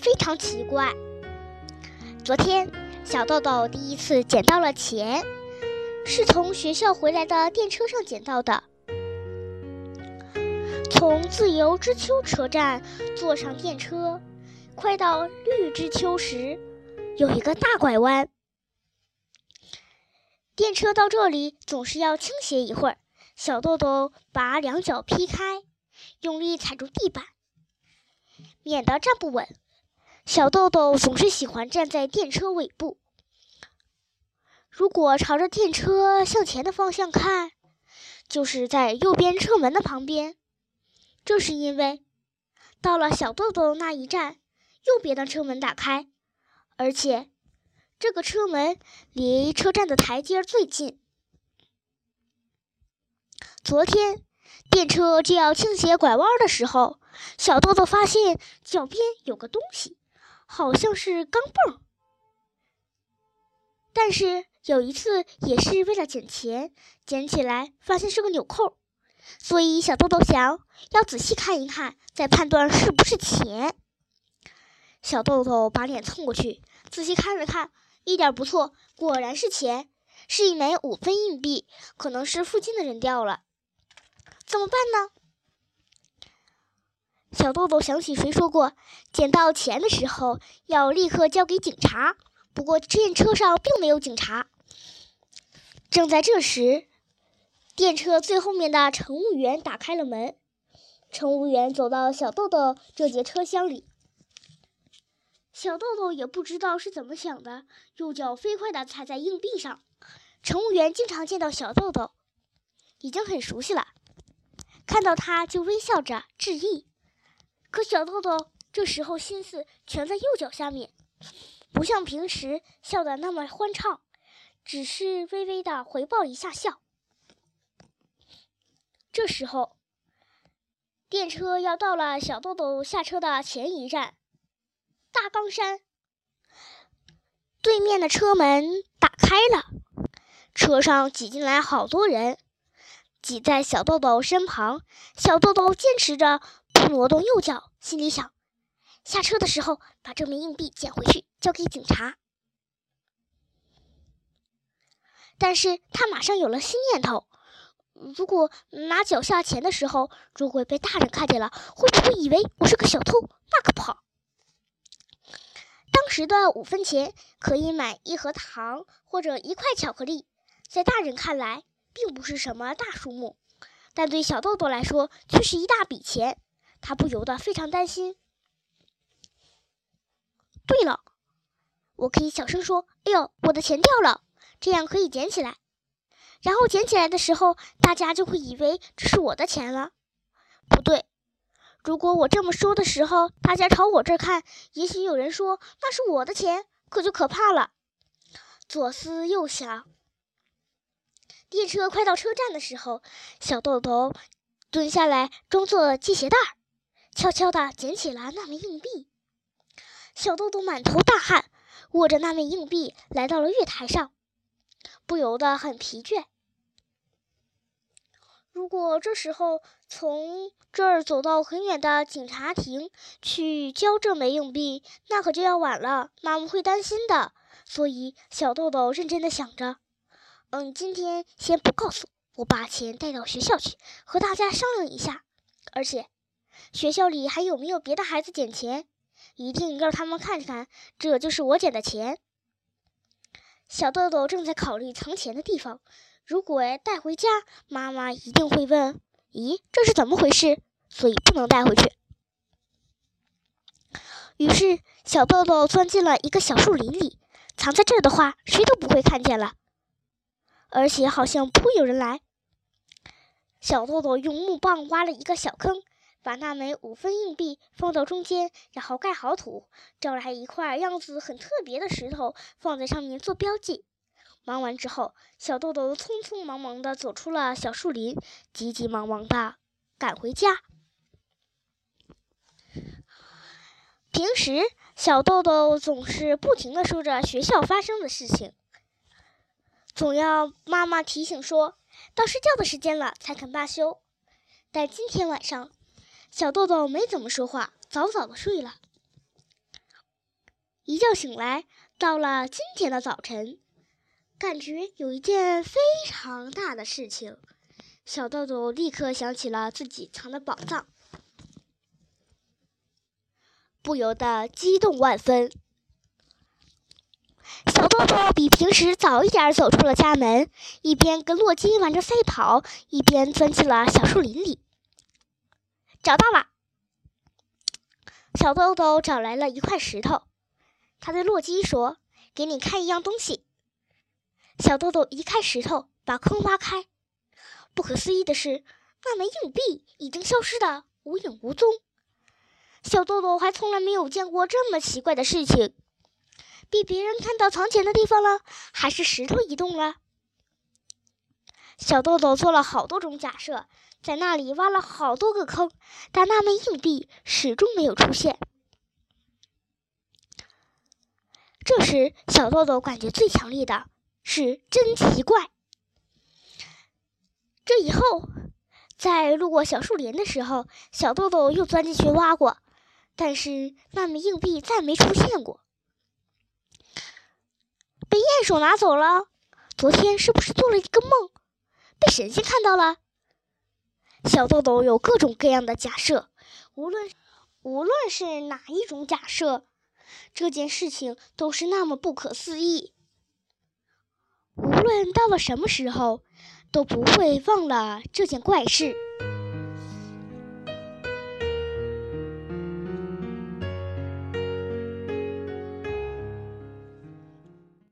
非常奇怪。昨天，小豆豆第一次捡到了钱，是从学校回来的电车上捡到的。从自由之丘车站坐上电车，快到绿之丘时，有一个大拐弯。电车到这里总是要倾斜一会儿，小豆豆把两脚劈开，用力踩住地板，免得站不稳。小豆豆总是喜欢站在电车尾部。如果朝着电车向前的方向看，就是在右边车门的旁边。这是因为，到了小豆豆那一站，右边的车门打开，而且这个车门离车站的台阶最近。昨天电车就要倾斜拐弯的时候，小豆豆发现脚边有个东西，好像是钢镚。但是有一次也是为了捡钱，捡起来发现是个纽扣。所以，小豆豆想要仔细看一看，再判断是不是钱。小豆豆把脸凑过去，仔细看了看，一点不错，果然是钱，是一枚五分硬币，可能是附近的人掉了。怎么办呢？小豆豆想起谁说过，捡到钱的时候要立刻交给警察。不过，电车上并没有警察。正在这时。电车最后面的乘务员打开了门，乘务员走到小豆豆这节车厢里。小豆豆也不知道是怎么想的，右脚飞快地踩在硬币上。乘务员经常见到小豆豆，已经很熟悉了，看到他就微笑着致意。可小豆豆这时候心思全在右脚下面，不像平时笑得那么欢畅，只是微微的回报一下笑。这时候，电车要到了小豆豆下车的前一站——大冈山。对面的车门打开了，车上挤进来好多人，挤在小豆豆身旁。小豆豆坚持着挪动右脚，心里想：下车的时候把这枚硬币捡回去，交给警察。但是他马上有了新念头。如果拿脚下钱的时候，如果被大人看见了，会不会以为我是个小偷？那可不好。当时的五分钱可以买一盒糖或者一块巧克力，在大人看来并不是什么大数目，但对小豆豆来说却是一大笔钱。他不由得非常担心。对了，我可以小声说：“哎呦，我的钱掉了！”这样可以捡起来。然后捡起来的时候，大家就会以为这是我的钱了。不对，如果我这么说的时候，大家朝我这儿看，也许有人说那是我的钱，可就可怕了。左思右想，电车快到车站的时候，小豆豆蹲下来，装作系鞋带儿，悄悄地捡起了那枚硬币。小豆豆满头大汗，握着那枚硬币来到了月台上。不由得很疲倦。如果这时候从这儿走到很远的警察亭去交这枚硬币，那可就要晚了，妈妈会担心的。所以小豆豆认真的想着：“嗯，今天先不告诉我，把钱带到学校去，和大家商量一下。而且学校里还有没有别的孩子捡钱，一定让他们看看，这就是我捡的钱。”小豆豆正在考虑藏钱的地方，如果带回家，妈妈一定会问：“咦，这是怎么回事？”所以不能带回去。于是，小豆豆钻进了一个小树林里，藏在这儿的话，谁都不会看见了，而且好像不会有人来。小豆豆用木棒挖了一个小坑。把那枚五分硬币放到中间，然后盖好土，找来一块样子很特别的石头，放在上面做标记。忙完之后，小豆豆匆匆忙忙地走出了小树林，急急忙忙地赶回家。平时，小豆豆总是不停地说着学校发生的事情，总要妈妈提醒说到睡觉的时间了才肯罢休。但今天晚上，小豆豆没怎么说话，早早的睡了。一觉醒来，到了今天的早晨，感觉有一件非常大的事情。小豆豆立刻想起了自己藏的宝藏，不由得激动万分。小豆豆比平时早一点走出了家门，一边跟洛基玩着赛跑，一边钻进了小树林里。找到了！小豆豆找来了一块石头，他对洛基说：“给你看一样东西。”小豆豆一看石头，把坑挖开。不可思议的是，那枚硬币已经消失的无影无踪。小豆豆还从来没有见过这么奇怪的事情。被别人看到藏钱的地方了，还是石头移动了？小豆豆做了好多种假设，在那里挖了好多个坑，但那枚硬币始终没有出现。这时，小豆豆感觉最强烈的是真奇怪。这以后，在路过小树林的时候，小豆豆又钻进去挖过，但是那枚硬币再没出现过。被鼹鼠拿走了。昨天是不是做了一个梦，被神仙看到了？小豆豆有各种各样的假设，无论无论是哪一种假设，这件事情都是那么不可思议。无论到了什么时候，都不会忘了这件怪事。